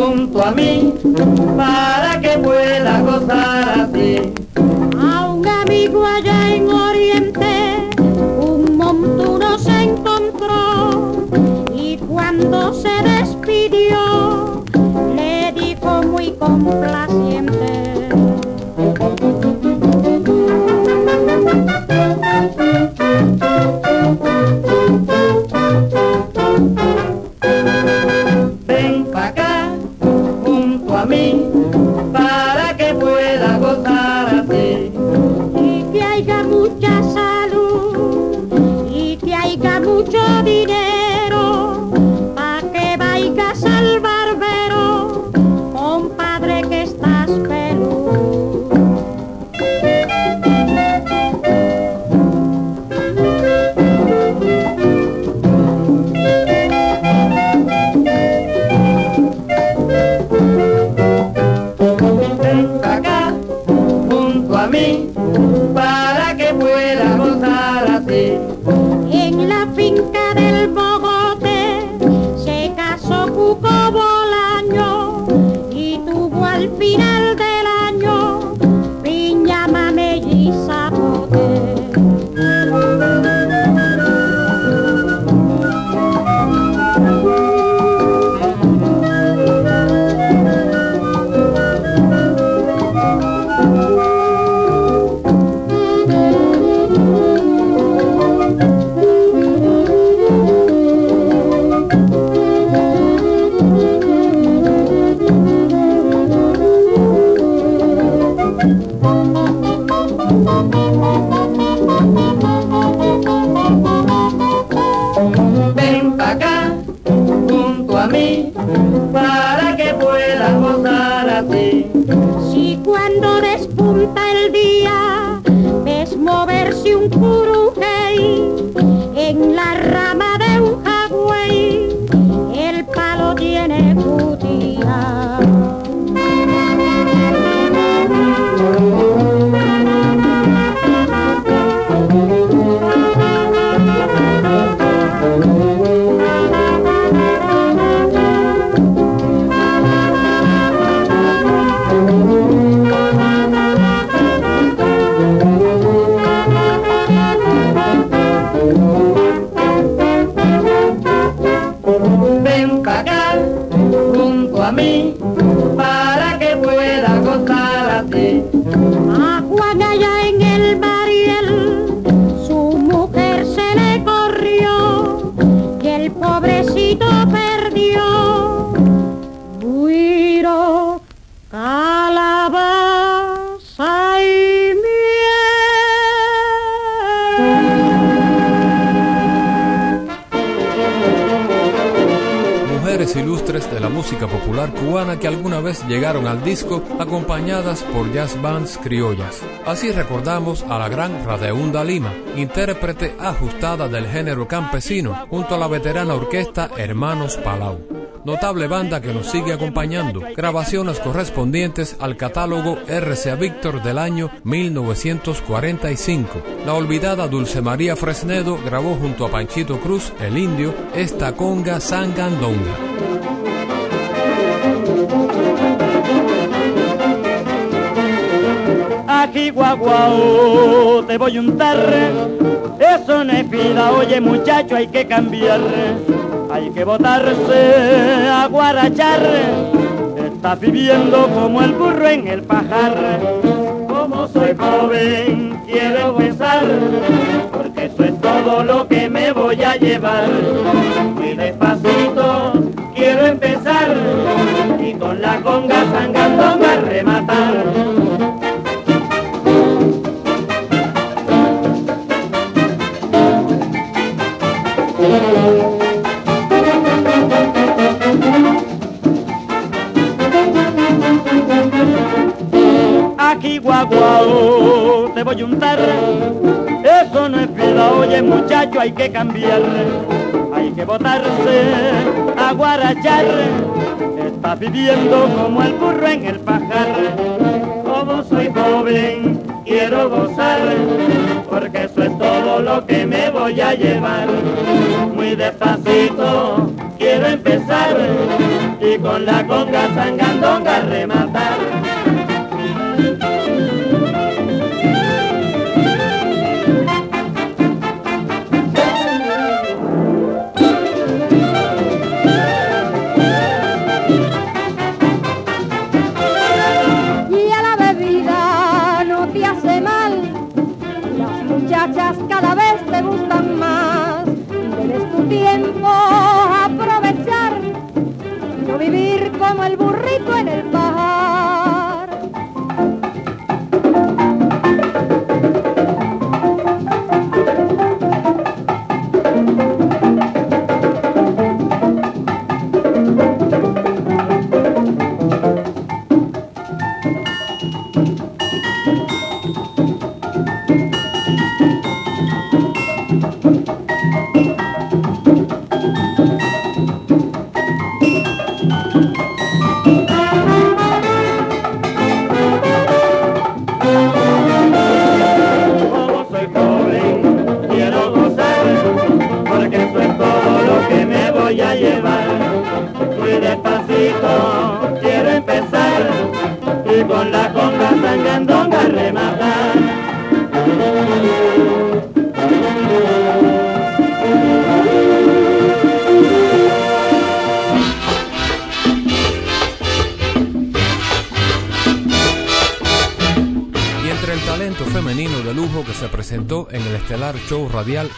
junto a mí, para que pueda gozar así. A un amigo allá en Oriente, un montuno se encontró y cuando se popular cubana que alguna vez llegaron al disco acompañadas por jazz bands criollas. Así recordamos a la gran Radeunda Lima, intérprete ajustada del género campesino, junto a la veterana orquesta Hermanos Palau. Notable banda que nos sigue acompañando, grabaciones correspondientes al catálogo RCA Víctor del año 1945. La olvidada Dulce María Fresnedo grabó junto a Panchito Cruz, el indio, esta conga sangandonga. Aquí guaguao te voy a untar, eso no es vida, oye muchacho hay que cambiar, hay que botarse a guarachar, estás viviendo como el burro en el pajar, como soy joven quiero besar, porque eso es todo lo que me voy a llevar, muy despacito quiero empezar, y con la conga sangando a rematar. Te voy a untar. Eso no es vida, oye muchacho, hay que cambiar. Hay que botarse a guarachar. Estás viviendo como el burro en el pajar. Como soy joven, quiero gozar. Porque eso es todo lo que me voy a llevar. Muy despacito quiero empezar. Y con la conga sangandonga rematar.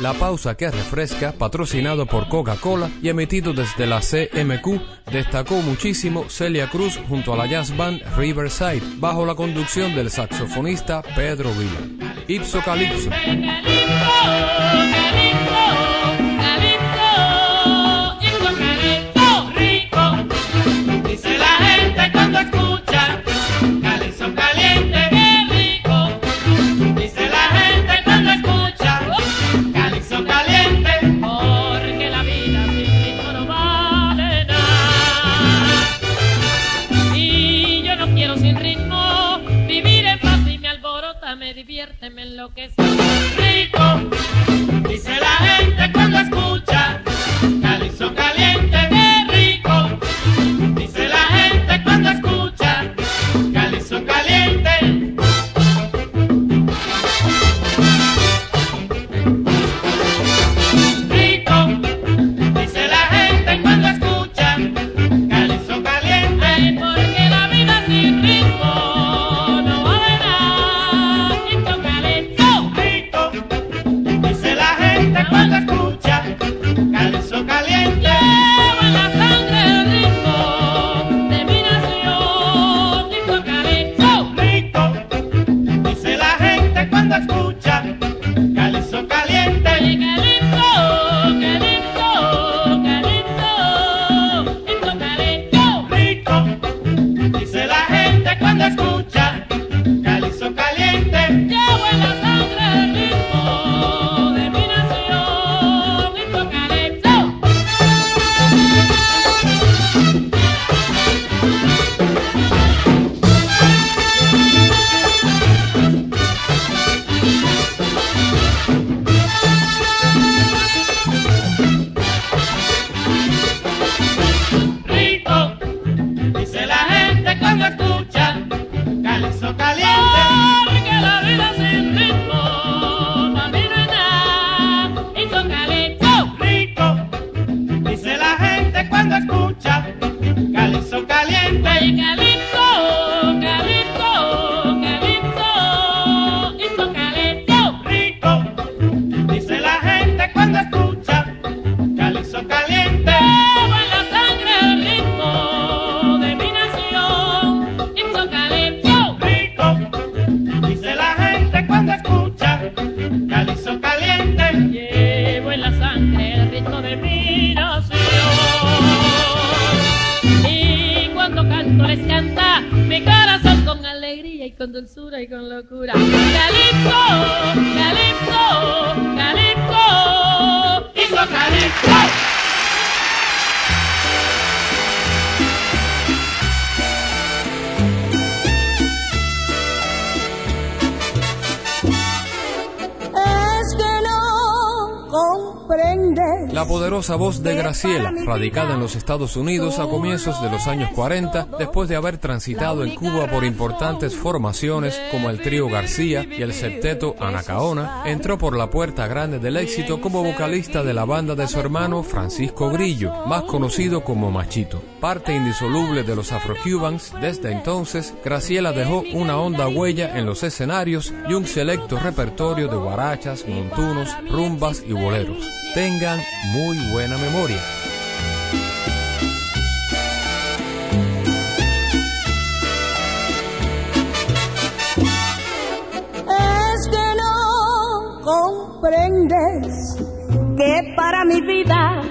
La Pausa que Refresca, patrocinado por Coca-Cola y emitido desde la CMQ, destacó muchísimo Celia Cruz junto a la jazz band Riverside, bajo la conducción del saxofonista Pedro Vila. Ipso Calypso. Poderosa voz de Graciela, radicada en los Estados Unidos a comienzos de los años 40, después de haber transitado en Cuba por importantes formaciones como el trío García y el septeto Anacaona, entró por la puerta grande del éxito como vocalista de la banda de su hermano Francisco Grillo, más conocido como Machito. Parte indisoluble de los Afro-Cubans, desde entonces, Graciela dejó una honda huella en los escenarios y un selecto repertorio de guarachas, montunos, rumbas y boleros. Tengan muy buena memoria. Es que no comprendes que para mi vida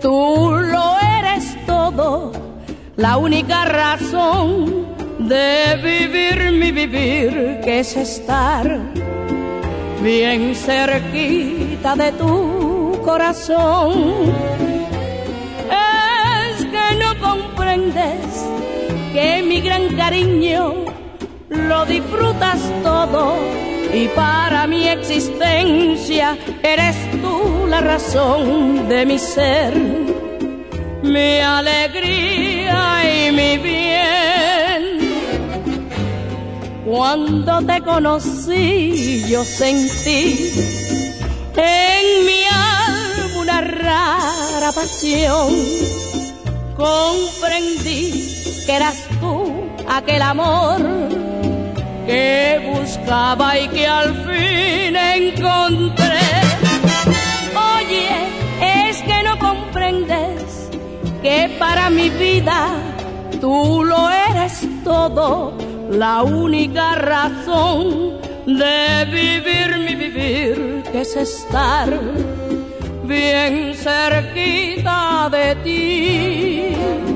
tú lo eres todo, la única razón de vivir mi vivir, que es estar bien cerquita de tú corazón. Es que no comprendes que mi gran cariño lo disfrutas todo y para mi existencia eres tú la razón de mi ser, mi alegría y mi bien. Cuando te conocí yo sentí en mi rara pasión. Comprendí que eras tú aquel amor que buscaba y que al fin encontré. Oye, es que no comprendes que para mi vida tú lo eres todo, la única razón de vivir mi vivir, es estar bien cerquita de ti.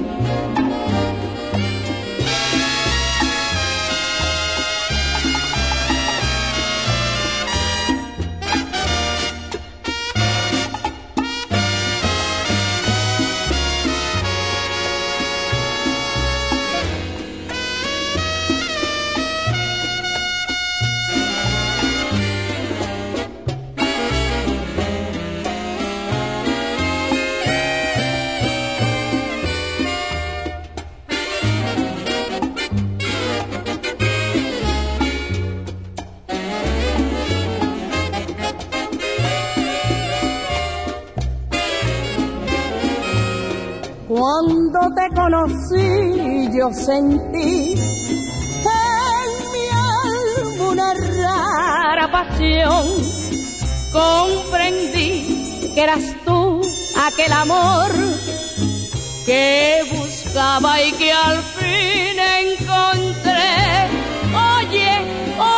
Conocí yo sentí en mi alma una rara pasión. Comprendí que eras tú aquel amor que buscaba y que al fin encontré. Oye,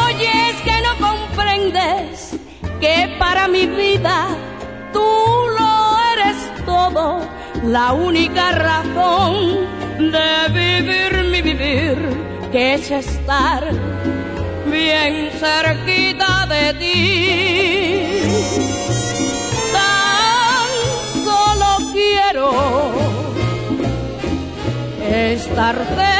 oye, es que no comprendes que para mi vida tú lo eres todo la única razón de vivir mi vivir, que es estar bien cerquita de ti. Tan solo quiero estar cerca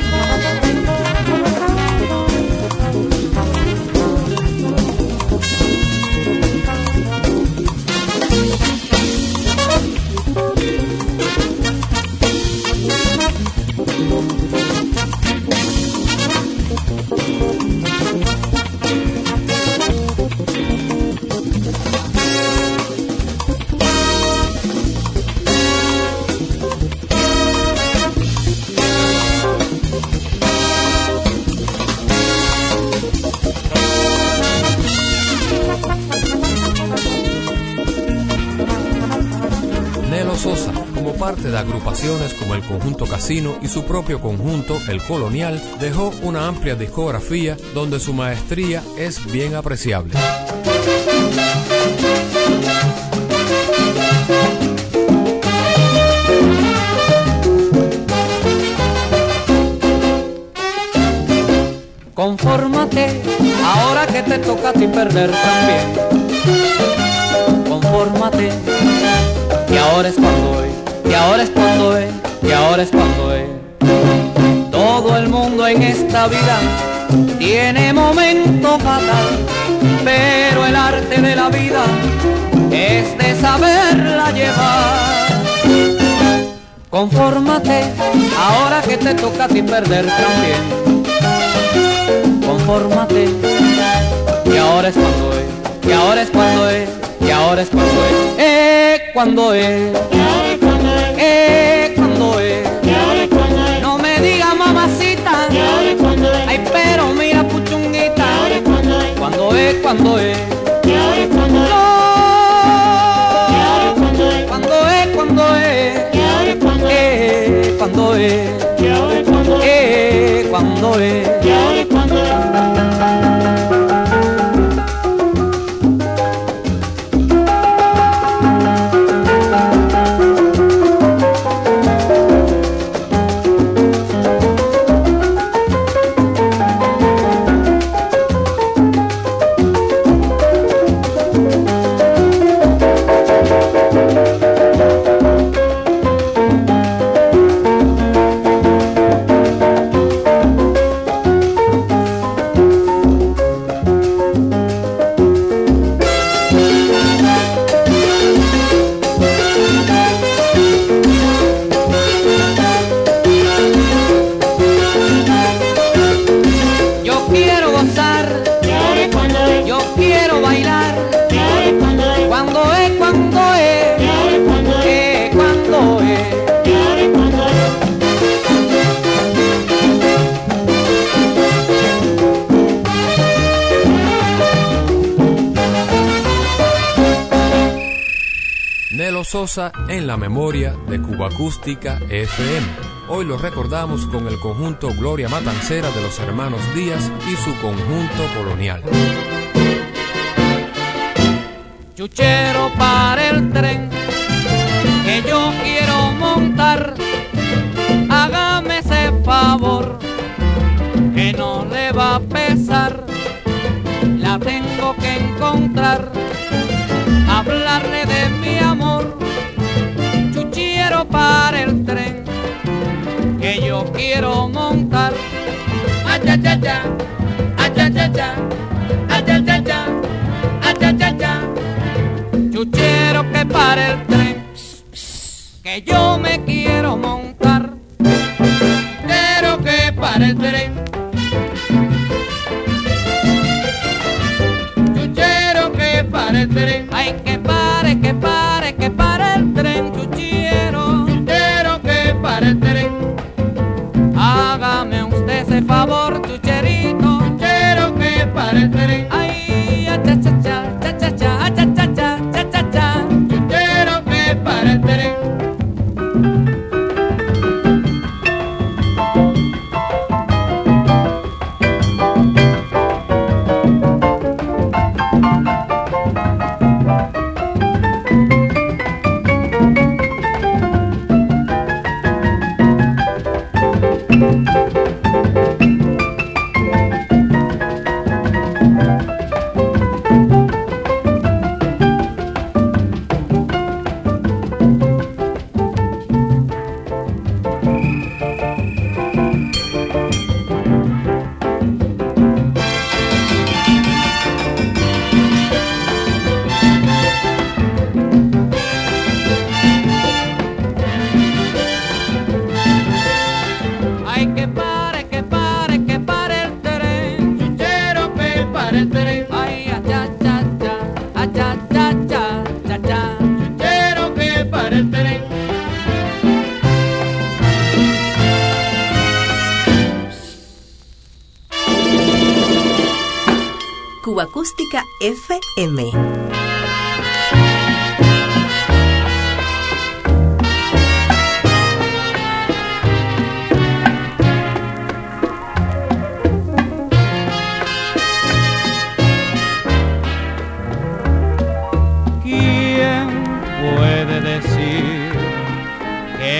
De agrupaciones como el Conjunto Casino y su propio conjunto, el Colonial, dejó una amplia discografía donde su maestría es bien apreciable. Confórmate, ahora que te toca a ti perder también. Confórmate, y ahora es cuando es, y ahora es cuando es, y ahora es cuando es. Todo el mundo en esta vida tiene momento fatal, pero el arte de la vida es de saberla llevar. Confórmate, ahora que te toca a ti perder también confórmate. Y ahora es cuando es, y ahora es cuando es, y ahora es cuando es, eh, cuando es, ay pero mira puchunguita, cuando es, cuando es, cuando es, cuando es, cuando es, cuando es, eh, cuando es. En la memoria de Cuba Acústica FM. Hoy lo recordamos con el conjunto Gloria Matancera de los hermanos Díaz y su conjunto colonial. Chuchero para el tren que yo quiero montar, hágame ese favor que no le va a pesar, la tengo que encontrar, hablarle de mi para el tren que yo quiero montar. Achachacha, achachacha, achachacha, achachacha. Chuchero que para el tren que yo me quiero montar. Quiero que para el tren. Chuchero que para el tren. Ay, que pare, que pare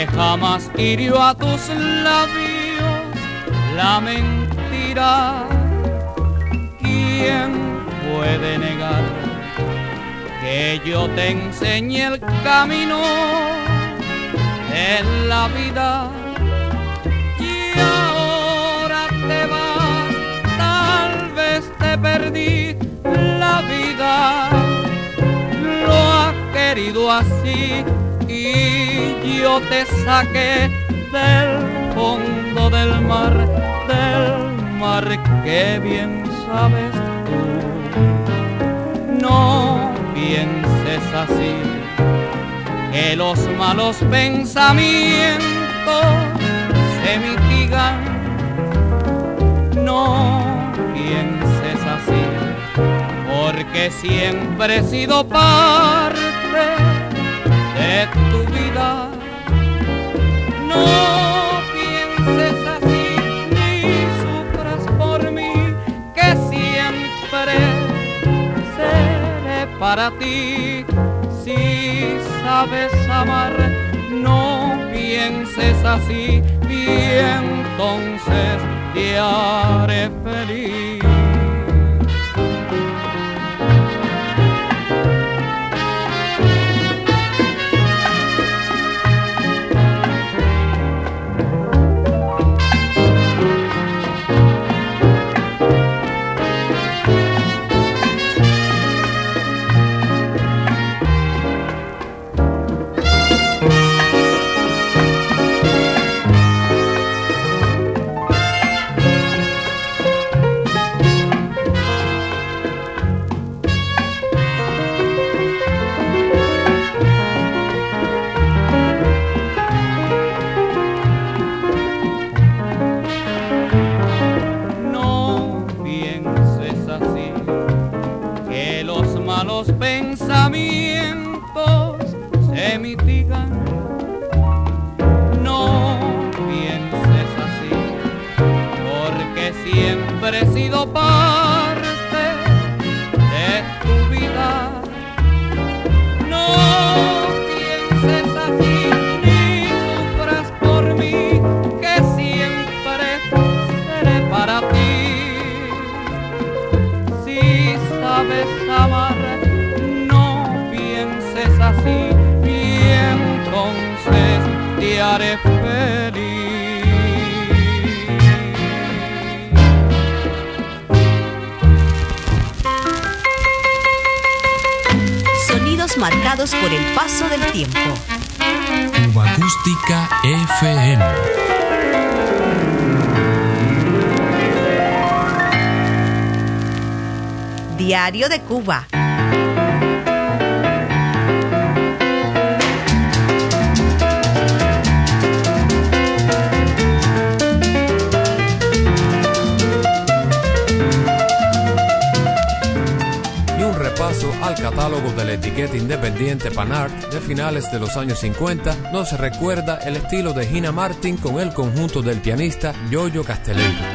jamás hirió a tus labios la mentira. ¿Quién puede negar que yo te enseñe el camino en la vida? Y ahora te vas, tal vez te perdí la vida. Lo ha querido así y yo te saqué del fondo del mar, del mar que bien sabes tú. No pienses así, que los malos pensamientos se mitigan. No pienses así, porque siempre he sido parte de tu vida. Para ti. Si sabes amar, no pienses así y entonces te haré feliz. De Cuba. al catálogo de la etiqueta independiente Panart de finales de los años 50 nos recuerda el estilo de Gina Martin con el conjunto del pianista Yoyo Castelleiro.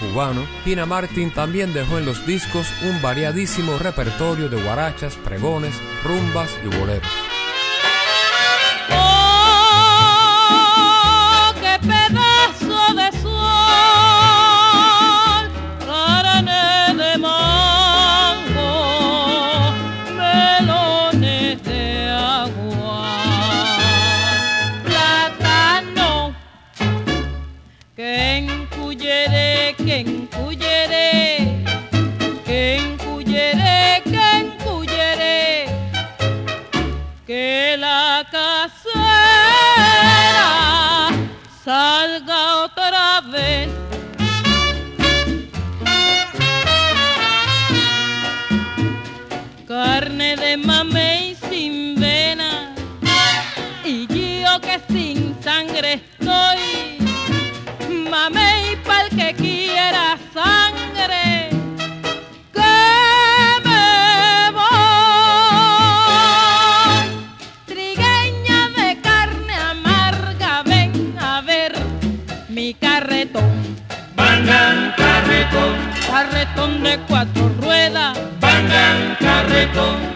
cubano, Tina Martin también dejó en los discos un variadísimo repertorio de guarachas, pregones, rumbas y boleros. London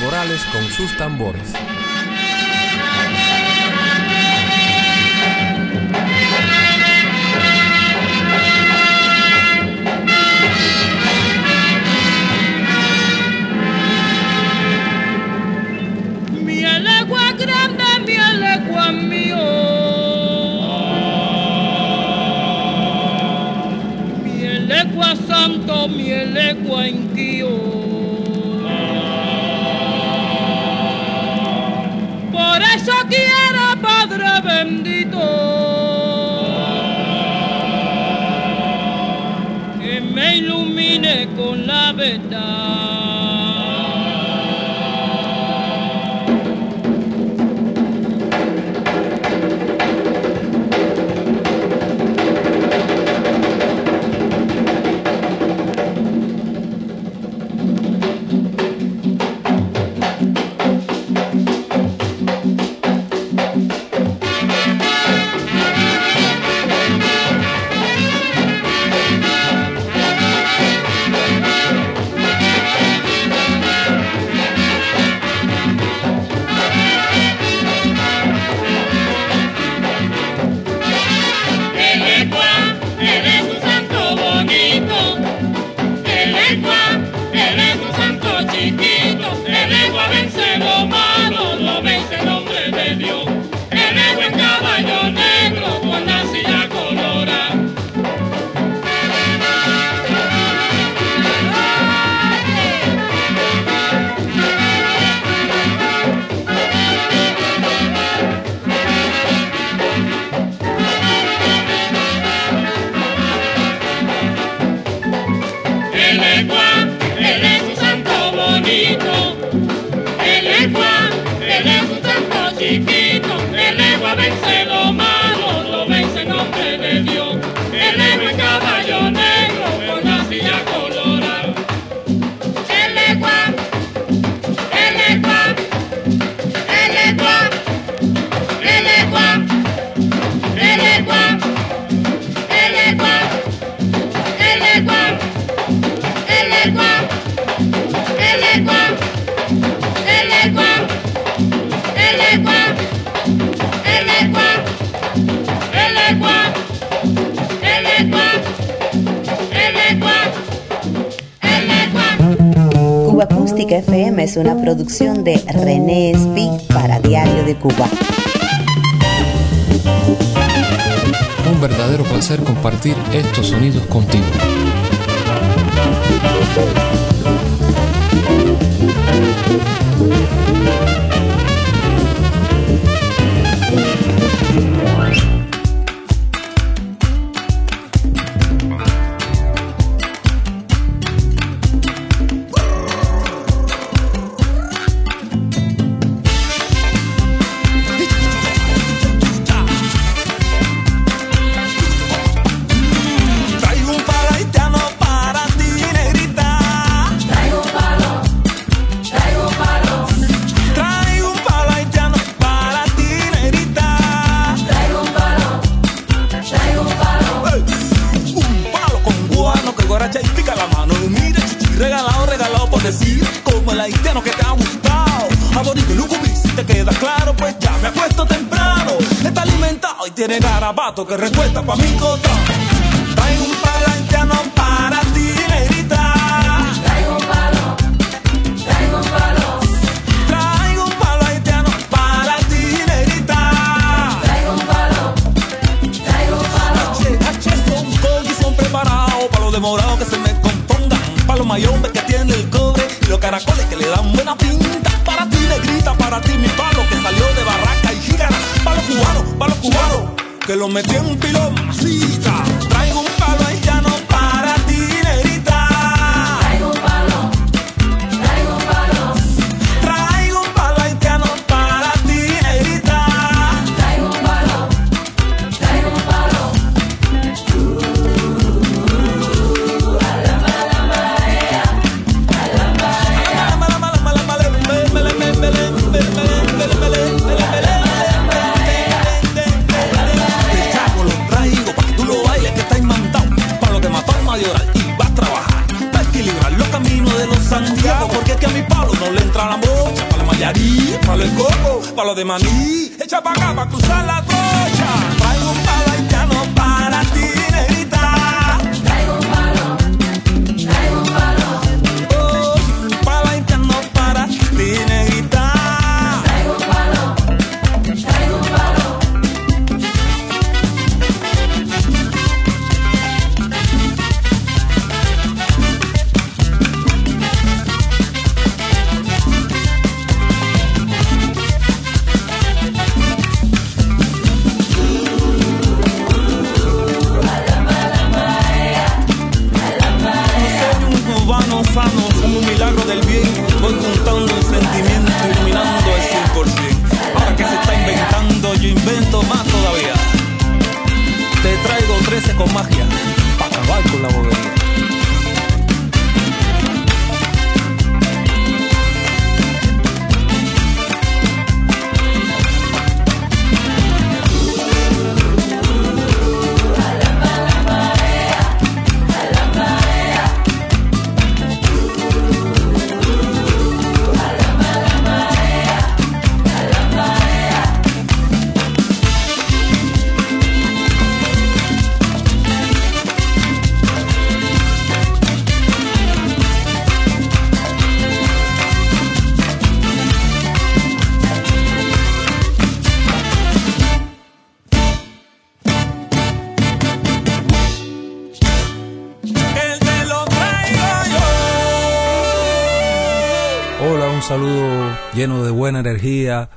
Morales con sus tambores. Es una producción de René Espi para Diario de Cuba. Un verdadero placer compartir estos sonidos contigo. mano y mira, chichi, regalado, regalado por decir, como el haitiano que te ha gustado. Aborico y si te queda claro, pues ya me acuesto temprano. Está alimentado y tiene garabato que recuesta pa' mi cota. Para mi palo que salió de barraca y los cubanos, para los cubanos que lo metí en un pilón. Traigo un palo de maní. Echa para acá.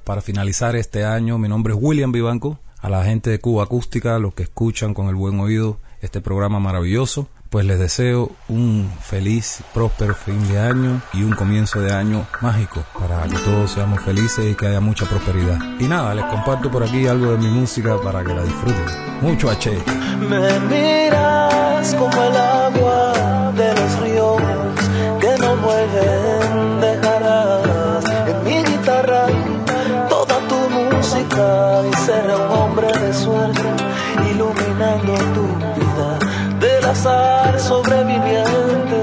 Para finalizar este año. Mi nombre es William Vivanco. A la gente de Cuba Acústica, los que escuchan con el buen oído este programa maravilloso, pues les deseo un feliz, próspero fin de año y un comienzo de año mágico para que todos seamos felices y que haya mucha prosperidad. Y nada, les comparto por aquí algo de mi música para que la disfruten. Mucho H. Me miras como azar sobreviviente.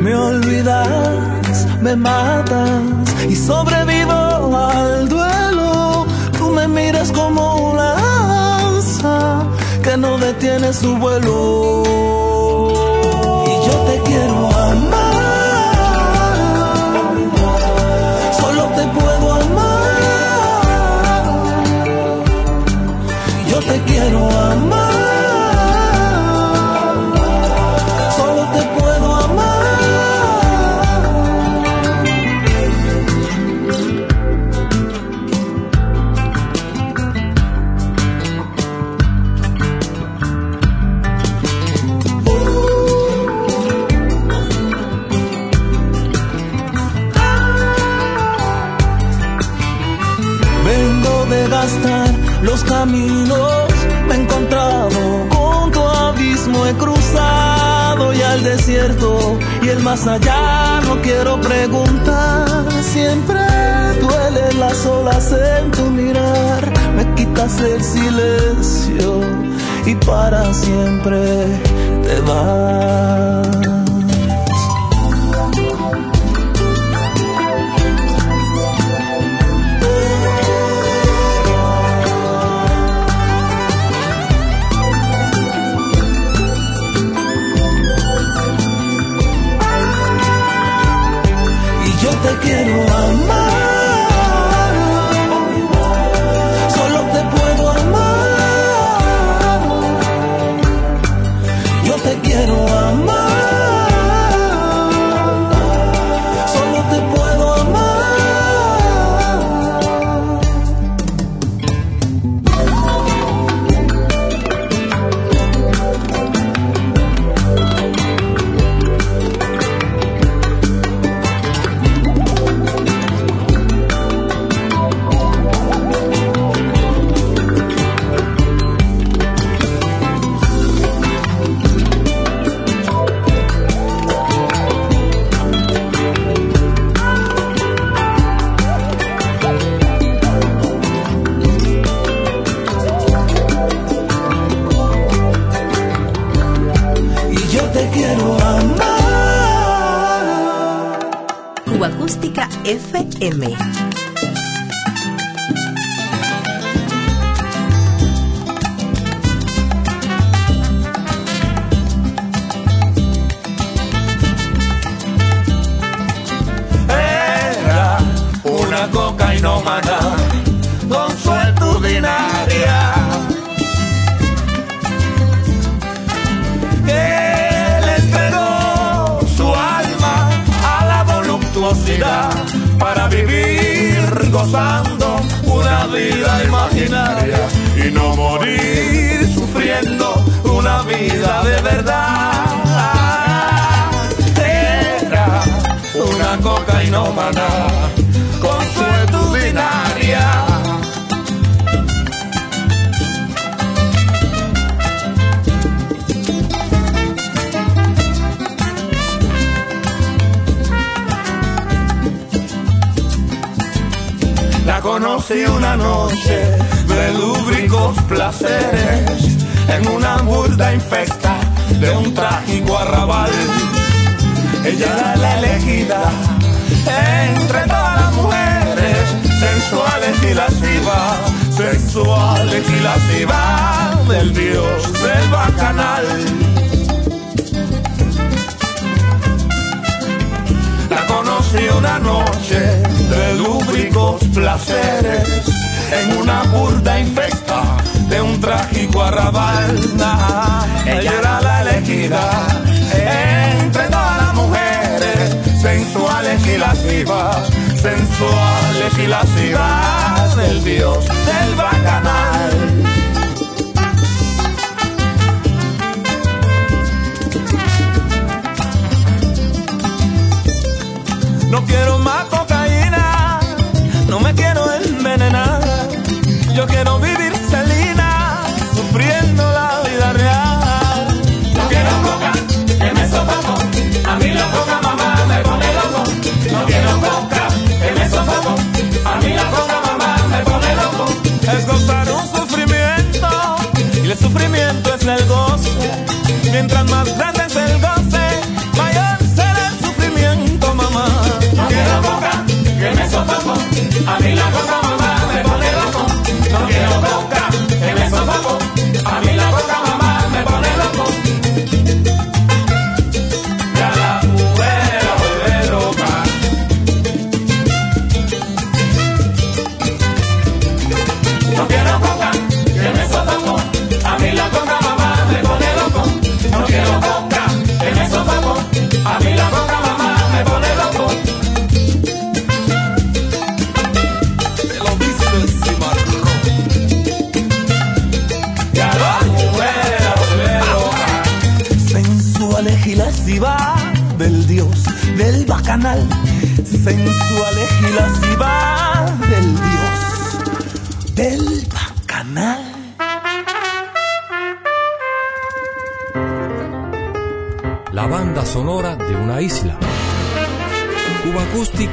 Me olvidas, me matas y sobrevivo al duelo. Tú me miras como una lanza que no detiene su vuelo. Más allá no quiero preguntar. Siempre duele las olas en tu mirar, me quitas el silencio y para siempre te vas. Quiero amar. Solo te puedo amar. Yo te quiero amar. Conocí una noche de lúbricos placeres en una burda infecta de un trágico arrabal. Ella era la elegida entre todas las mujeres sensuales y lascivas, sensuales y lascivas del dios del bacanal. Conocí una noche de lúbricos placeres en una burda infecta de un trágico arrabal. Ella era la elegida entre todas las mujeres sensuales y lascivas, sensuales y lascivas del dios del bacanal. Quiero más cocaína, no me quiero envenenar. Yo quiero vivir Celina, sufriendo la vida real. No quiero coca, que me sofoco. A mí la coca mamá me pone loco. No quiero coca, que me sofoco. A mí la coca mamá me pone loco. Es gozar un sufrimiento y el sufrimiento es el goce. Mientras más grande es el goce, Mí la coca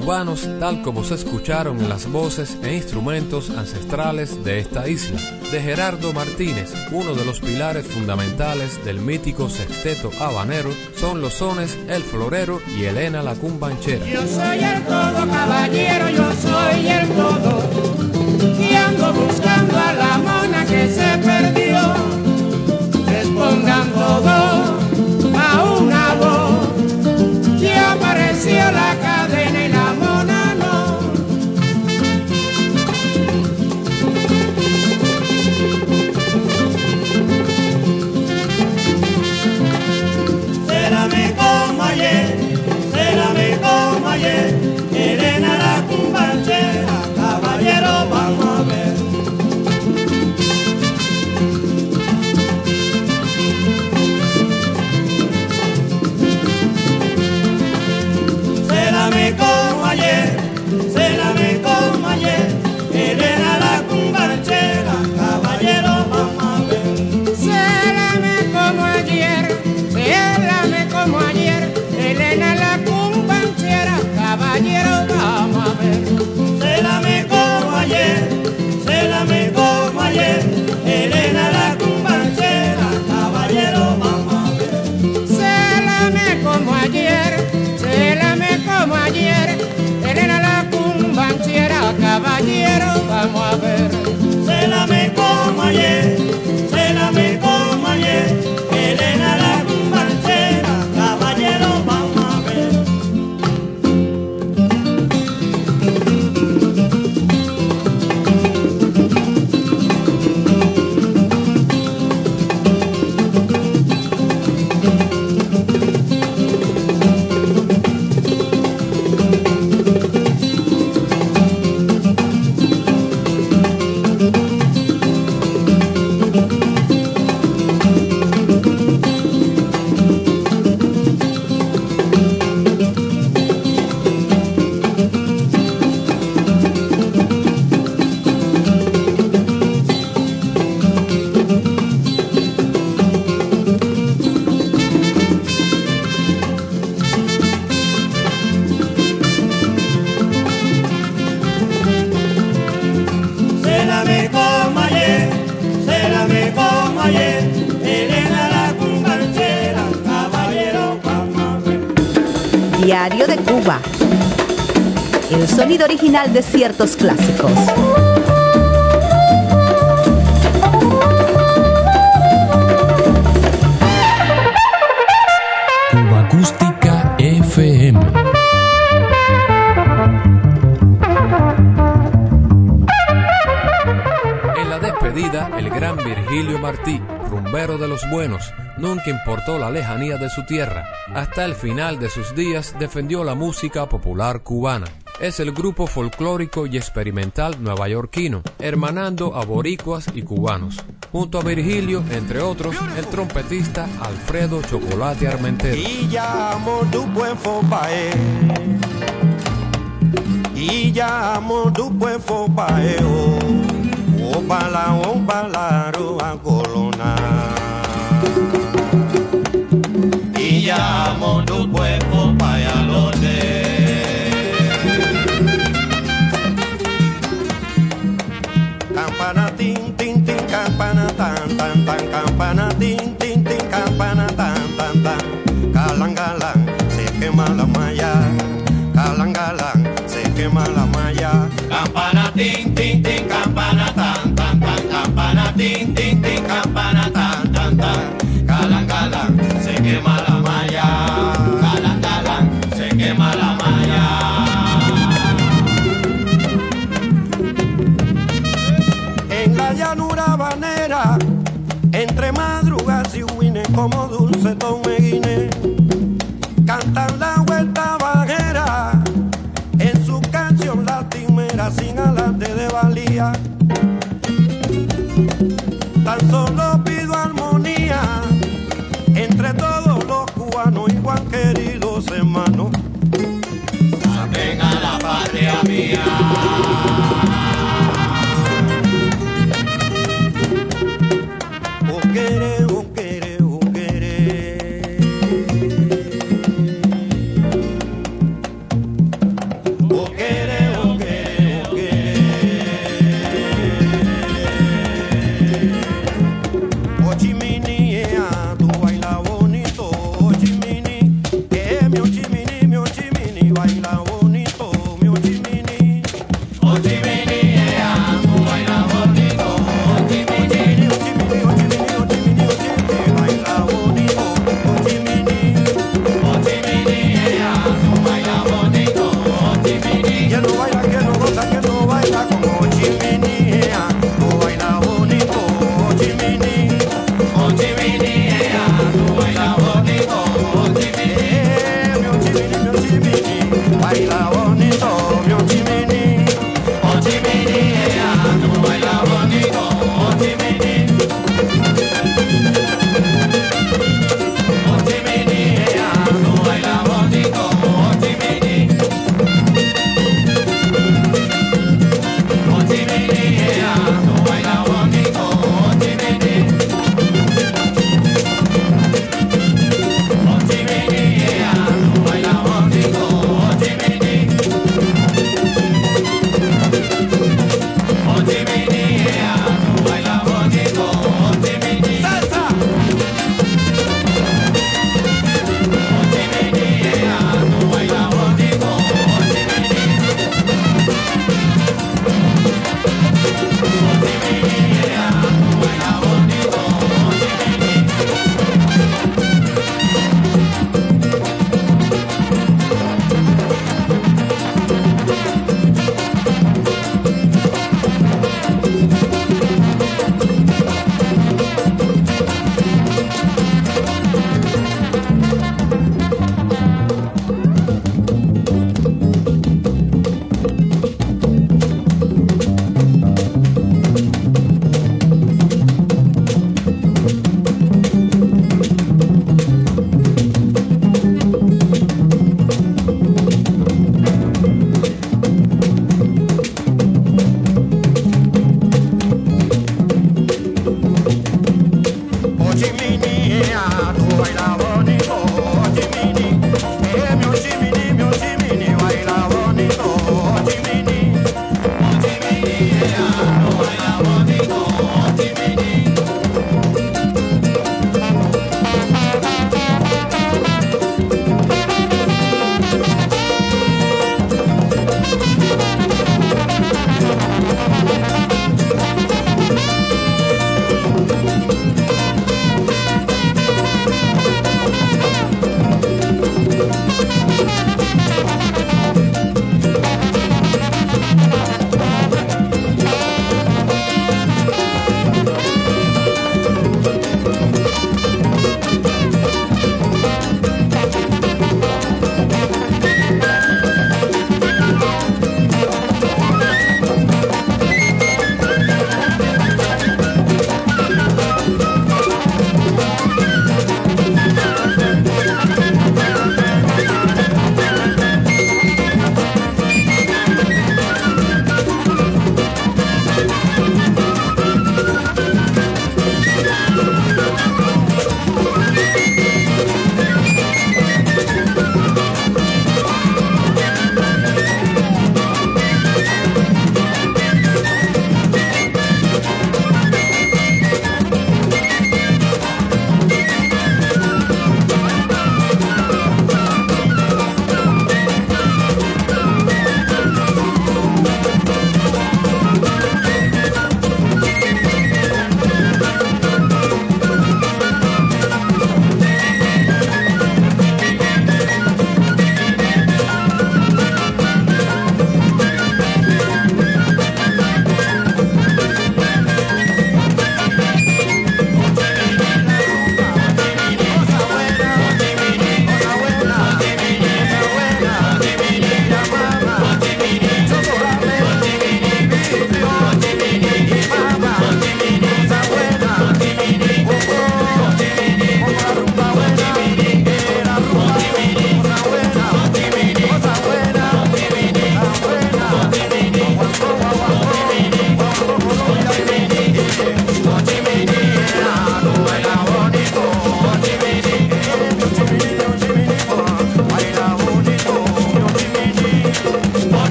cubanos tal como se escucharon en las voces e instrumentos ancestrales de esta isla, de Gerardo Martínez, uno de los pilares fundamentales del mítico sexteto habanero, son los sones El Florero y Elena la Cumbanchera. Yo soy el todo caballero, yo soy el todo, y ando buscando a la mona que se perdió, respondan todos. vamos a ver. Original de ciertos clásicos. Cuba Acústica FM. En la despedida, el gran Virgilio Martí, rumbero de los buenos, nunca importó la lejanía de su tierra. Hasta el final de sus días defendió la música popular cubana. Es el grupo folclórico y experimental nuevayorquino, hermanando a boricuas y cubanos. Junto a Virgilio, entre otros, el trompetista Alfredo Chocolate Armentero. Y llamo tu buen fopae. Y llamo tu buen fopae. Colona. Y llamo tu buen galang se quema la malla. Galang se quema la malla. Campana tin tin tin campana tan tan tan. Campana tin tin tin campana tan tan tan. Galang se quema la malla. Galang se quema la malla. En la llanura banera, entre madrugas y huines como dulce tomeguine, mía.